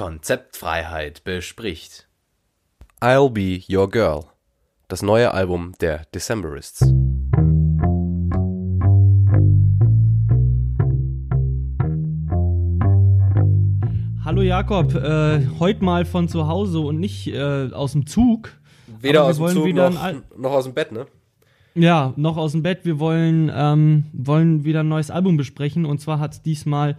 Konzeptfreiheit bespricht. I'll Be Your Girl, das neue Album der Decemberists. Hallo Jakob, äh, heute mal von zu Hause und nicht äh, aus dem Zug. Weder aus dem Zug noch, noch aus dem Bett, ne? Ja, noch aus dem Bett. Wir wollen, ähm, wollen wieder ein neues Album besprechen und zwar hat diesmal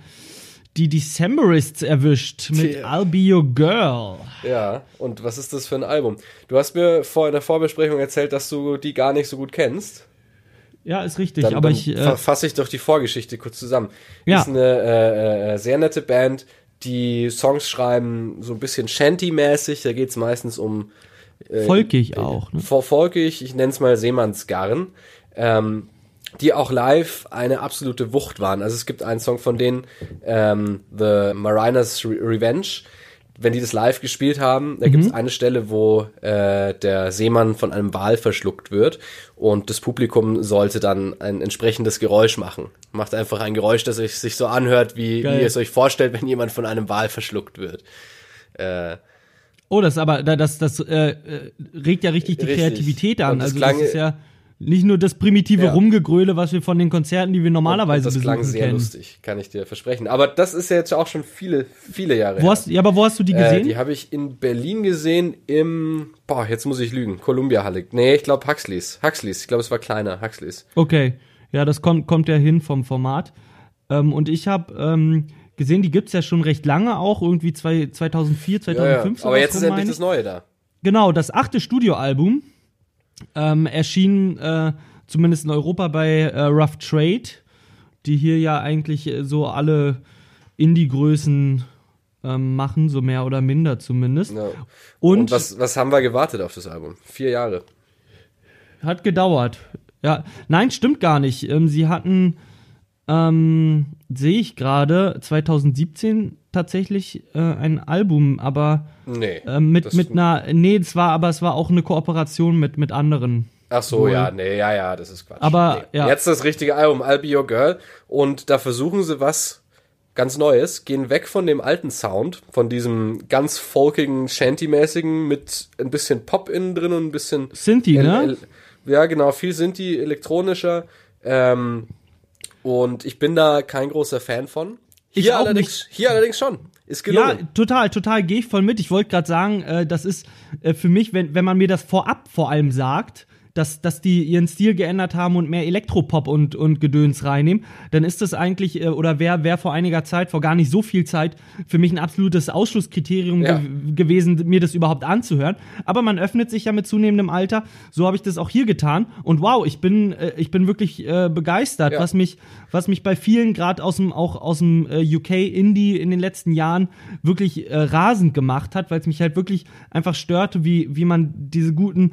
die Decemberists erwischt mit Tja. I'll Be Your Girl. Ja, und was ist das für ein Album? Du hast mir vor in der Vorbesprechung erzählt, dass du die gar nicht so gut kennst. Ja, ist richtig, Dann, aber dann ich. Äh, fa- fasse ich doch die Vorgeschichte kurz zusammen. Ja. Ist eine äh, äh, sehr nette Band, die Songs schreiben so ein bisschen Shanty-mäßig. Da geht's meistens um folgig auch, ne? vor folgig, ich nenne es mal Seemannsgarn, ähm, die auch live eine absolute Wucht waren. Also es gibt einen Song von denen, ähm, The Mariners Re Revenge. Wenn die das live gespielt haben, da gibt es eine Stelle, wo äh, der Seemann von einem Wal verschluckt wird und das Publikum sollte dann ein entsprechendes Geräusch machen. Macht einfach ein Geräusch, das sich, sich so anhört, wie, wie ihr es euch vorstellt, wenn jemand von einem Wal verschluckt wird. Äh, Oh, das aber, da- das, das äh, äh, regt ja richtig die Richtig. Kreativität an. Und das Also klang- das ist ja nicht nur das primitive Ja. Rumgegröle, was wir von den Konzerten, die wir normalerweise und das klang besuchen, sehr kennen. lustig, kann ich dir versprechen. Aber das ist ja jetzt auch schon viele, viele Jahre Wo hast, ja, aber wo hast du die Äh, gesehen? die habe ich in Berlin gesehen im, boah, jetzt muss ich lügen, Columbia Halle. Nee, ich glaube Huxleys. Huxleys, ich glaube es war kleiner, Huxleys. Okay, ja, das kommt, kommt ja hin vom Format. Ähm, und ich habe ähm, gesehen, die gibt's ja schon recht lange auch, irgendwie zwei, 2004, Ja, 2005. ja. Aber sowas jetzt ist endlich das Neue da. Genau, das achte Studioalbum ähm, erschien äh, zumindest in Europa bei äh, Rough Trade, die hier ja eigentlich äh, so alle Indie-Größen ähm, machen, so mehr oder minder zumindest. Ja. Und, Und, was, was haben wir gewartet auf das Album? Vier Jahre. hat gedauert. Ja, nein, stimmt gar nicht. Ähm, sie hatten, ähm, sehe ich gerade, 2017 tatsächlich äh, ein Album, aber Nee. äh, mit, mit einer, nee, es war, aber es war auch eine Kooperation mit, mit anderen. Ach so, Wohl. ja, nee, ja, ja, das ist Quatsch. Aber, nee. ja. Jetzt das richtige Album, I'll Be Your Girl. Und da versuchen sie was ganz Neues, gehen weg von dem alten Sound, von diesem ganz folkigen, Shanty-mäßigen mit ein bisschen Pop innen drin und ein bisschen Sinti, ne? ja, genau, viel sind die elektronischer. Ähm, und ich bin da kein großer Fan von. Ich Hier auch allerdings, hier allerdings schon. Ist Ja, gelungen. total, total, gehe ich voll mit. Ich wollte gerade sagen, äh, das ist äh, für mich, wenn, wenn man mir das vorab vor allem sagt, dass, dass die ihren Stil geändert haben und mehr Elektropop und, und Gedöns reinnehmen, dann ist das eigentlich, äh, oder wäre wär vor einiger Zeit, vor gar nicht so viel Zeit, für mich ein absolutes Ausschlusskriterium Ja. ge gewesen, mir das überhaupt anzuhören. Aber man öffnet sich ja mit zunehmendem Alter. So habe ich das auch hier getan. Und wow, ich bin, äh, ich bin wirklich äh, begeistert, Ja. was mich, was mich bei vielen, gerade aus dem, auch aus dem äh, UK Indie in den letzten Jahren wirklich äh, rasend gemacht hat, weil es mich halt wirklich einfach störte, wie, wie man diese guten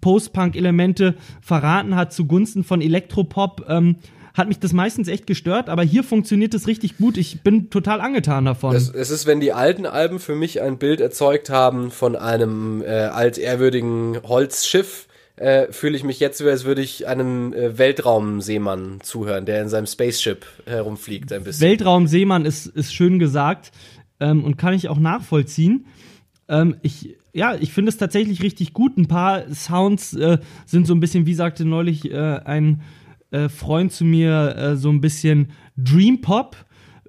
Post-Punk-Elemente verraten hat zugunsten von Elektropop. Ähm, hat mich das meistens echt gestört, aber hier funktioniert es richtig gut. Ich bin total angetan davon. Es, es ist, wenn die alten Alben für mich ein Bild erzeugt haben von einem äh, altehrwürdigen Holzschiff, äh, fühle ich mich jetzt, so, als würde ich einem äh, Weltraumseemann zuhören, der in seinem Spaceship herumfliegt ein bisschen. Weltraumseemann ist, ist schön gesagt ähm, und kann ich auch nachvollziehen. Ähm, ich, ja, ich finde es tatsächlich richtig gut. Ein paar Sounds äh, sind so ein bisschen, wie sagte neulich äh, ein äh, Freund zu mir, äh, so ein bisschen Dream Pop.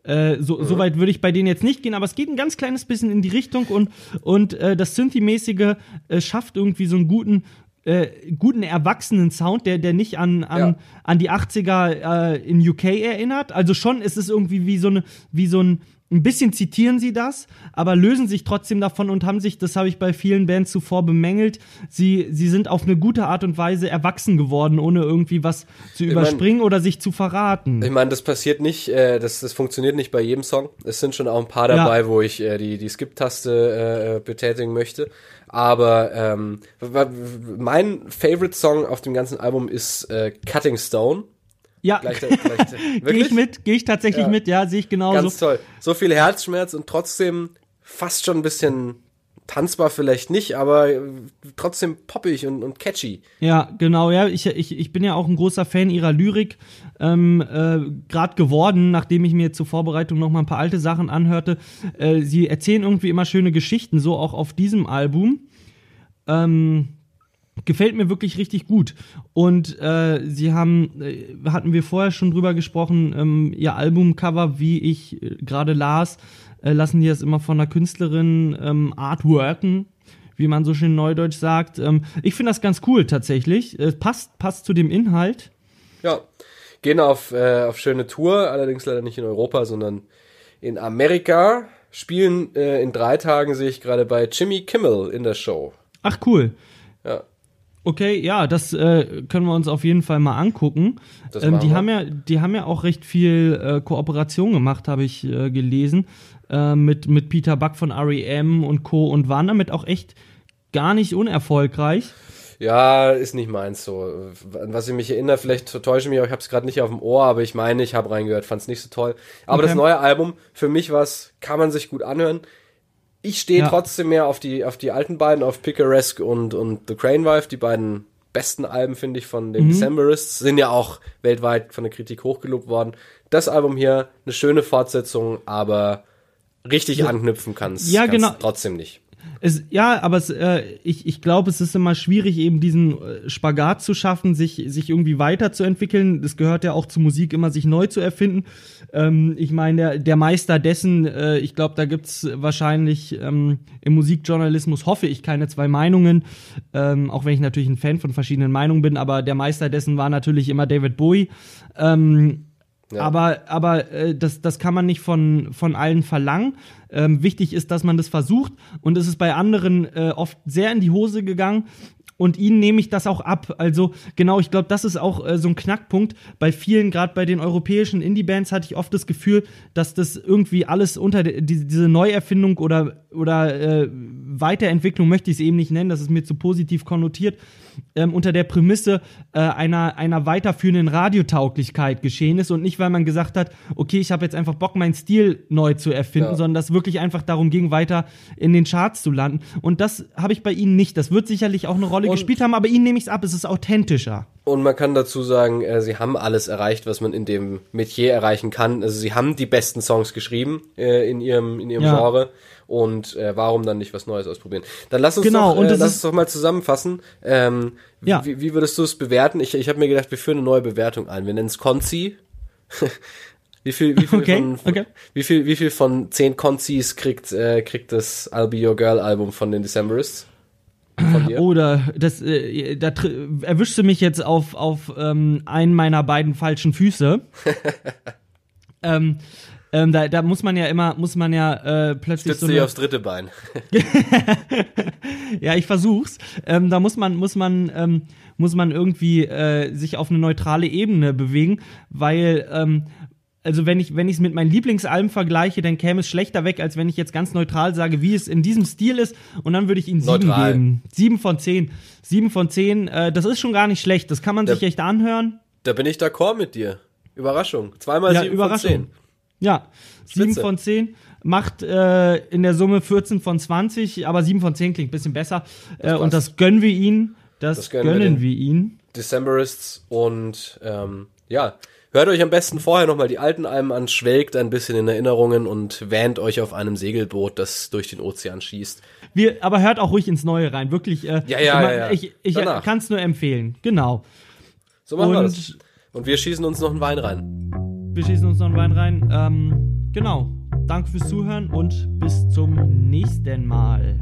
Äh, so, so weit würde ich bei denen jetzt nicht gehen, aber es geht ein ganz kleines bisschen in die Richtung und, und äh, das Synthi-mäßige schafft irgendwie so einen guten, äh, guten erwachsenen Sound, der, der nicht an, an, Ja. an die 80er äh, in UK erinnert. Also schon ist es irgendwie wie so eine, wie so ein, ein bisschen zitieren sie das, aber lösen sich trotzdem davon und haben sich, das habe ich bei vielen Bands zuvor bemängelt, sie, sie sind auf eine gute Art und Weise erwachsen geworden, ohne irgendwie was zu mein- überspringen oder sich zu verraten. Ich meine, das passiert nicht, äh, das, das funktioniert nicht bei jedem Song. Es sind schon auch ein paar dabei, wo ich äh, die, die Skip-Taste äh, betätigen möchte. Aber ähm, mein Favorite-Song auf dem ganzen Album ist äh, Cutting Stone. Ja, gehe ich mit, gehe ich tatsächlich Ja. mit, ja, sehe ich genauso. Ganz toll. So viel Herzschmerz und trotzdem fast schon ein bisschen tanzbar vielleicht nicht, aber äh, trotzdem poppig und, und catchy. Ja, genau, ja. Ich, ich, ich bin ja auch ein großer Fan ihrer Lyrik. Ähm, äh, Gerade geworden, nachdem ich mir zur Vorbereitung noch mal ein paar alte Sachen anhörte. Äh, sie erzählen irgendwie immer schöne Geschichten, so auch auf diesem Album. Ähm, gefällt mir wirklich richtig gut. Und äh, sie haben, äh, hatten wir vorher schon drüber gesprochen, ähm, ihr Albumcover, wie ich äh, gerade las, äh, lassen die das immer von einer Künstlerin ähm, artworken, wie man so schön neudeutsch sagt. Ähm, ich finde das ganz cool tatsächlich. Es passt, passt zu dem Inhalt. Ja, gehen auf, äh, auf schöne Tour, allerdings leider nicht in Europa, sondern in Amerika. Spielen äh, in drei Tagen, sehe ich gerade bei Jimmy Kimmel in der Show. Ach cool. Ja. Okay, ja, das äh, können wir uns auf jeden Fall mal angucken. Ähm, die, wir. haben ja, die haben ja auch recht viel äh, Kooperation gemacht, habe ich äh, gelesen, äh, mit, mit Peter Buck von REM und Co. und waren damit auch echt gar nicht unerfolgreich. Ja, ist nicht meins so. Was ich mich erinnere, vielleicht täusche ich mich ich habe es gerade nicht auf dem Ohr, aber ich meine, ich habe reingehört, fand es nicht so toll. Aber okay. das neue Album, für mich was, kann man sich gut anhören. Ich stehe ja. trotzdem mehr auf die, auf die alten beiden, auf Picaresque und, und The Crane Wife, die beiden besten Alben, finde ich, von den mhm. Decemberists, sind ja auch weltweit von der Kritik hochgelobt worden. Das Album hier, eine schöne Fortsetzung, aber richtig ja. anknüpfen kannst ja, genau. trotzdem nicht. Es, ja, aber es, äh, ich, ich glaube, es ist immer schwierig, eben diesen äh, Spagat zu schaffen, sich, sich irgendwie weiterzuentwickeln. Es gehört ja auch zu Musik immer, sich neu zu erfinden. Ähm, ich meine, der, der Meister dessen, äh, ich glaube, da gibt's wahrscheinlich ähm, im Musikjournalismus, hoffe ich, keine zwei Meinungen, ähm, auch wenn ich natürlich ein Fan von verschiedenen Meinungen bin, aber der Meister dessen war natürlich immer David Bowie. Ähm, Aber, aber äh, das, das kann man nicht von, von allen verlangen. Ähm, wichtig ist, dass man das versucht. Und es ist bei anderen äh, oft sehr in die Hose gegangen und ihnen nehme ich das auch ab. Also genau, ich glaube, das ist auch äh, so ein Knackpunkt. Bei vielen, gerade bei den europäischen Indie-Bands, hatte ich oft das Gefühl, dass das irgendwie alles unter die, diese Neuerfindung oder, oder äh, Weiterentwicklung, möchte ich es eben nicht nennen, das ist mir zu positiv konnotiert, ähm, unter der Prämisse äh, einer, einer weiterführenden Radiotauglichkeit geschehen ist und nicht, weil man gesagt hat, okay, ich habe jetzt einfach Bock, meinen Stil neu zu erfinden, ja. sondern dass wirklich einfach darum ging, weiter in den Charts zu landen. Und das habe ich bei ihnen nicht. Das wird sicherlich auch eine Rolle und gespielt haben, aber ihnen nehme ich es ab, es ist authentischer. Und man kann dazu sagen, äh, sie haben alles erreicht, was man in dem Metier erreichen kann. Also sie haben die besten Songs geschrieben äh, in ihrem, in ihrem ja. Genre. Und äh, warum dann nicht was Neues ausprobieren? Dann lass uns, genau, doch, äh, lass uns doch mal zusammenfassen. Ähm, ja. wie, wie würdest du es bewerten? Ich, ich habe mir gedacht, wir führen eine neue Bewertung ein. Wir nennen es Konzi. Wie viel, wie viel, okay, von, okay. wie viel, wie viel von zehn Konzis kriegt, äh, kriegt das I'll Be Your Girl Album von den Decemberists? Oder das, äh, da erwischst du mich jetzt auf, auf ähm, einen meiner beiden falschen Füße. ähm, ähm, da, da muss man ja immer, muss man ja äh, plötzlich Stützt so. Eine, aufs dritte Bein. ja, ich versuch's. Ähm, da muss man, muss man, ähm, muss man irgendwie äh, sich auf eine neutrale Ebene bewegen, weil ähm, also wenn ich wenn ich es mit meinen Lieblingsalben vergleiche, dann käme es schlechter weg, als wenn ich jetzt ganz neutral sage, wie es in diesem Stil ist und dann würde ich ihnen sieben neutral. geben. Sieben von zehn. Sieben von zehn, äh, das ist schon gar nicht schlecht. Das kann man da, sich echt anhören. Da bin ich d'accord mit dir. Überraschung. Zweimal ja, sieben Überraschung. von zehn. Ja, sieben von zehn macht äh, in der Summe 14 von 20, aber 7 von 10 klingt ein bisschen besser. Äh, und das gönnen wir ihnen. Das, das gönnen, gönnen wir, wir ihnen. Decemberists und ähm, ja, Hört euch am besten vorher nochmal die alten Alben an, schwelgt ein bisschen in Erinnerungen und wähnt euch auf einem Segelboot, das durch den Ozean schießt. Wir, aber hört auch ruhig ins Neue rein, wirklich. Äh, ja, ja, immer, ja, ja. Ich, ich kann es nur empfehlen, genau. So machen und, wir das. Und wir schießen uns noch einen Wein rein. Wir schießen uns noch einen Wein rein. Ähm, genau. Danke fürs Zuhören und bis zum nächsten Mal.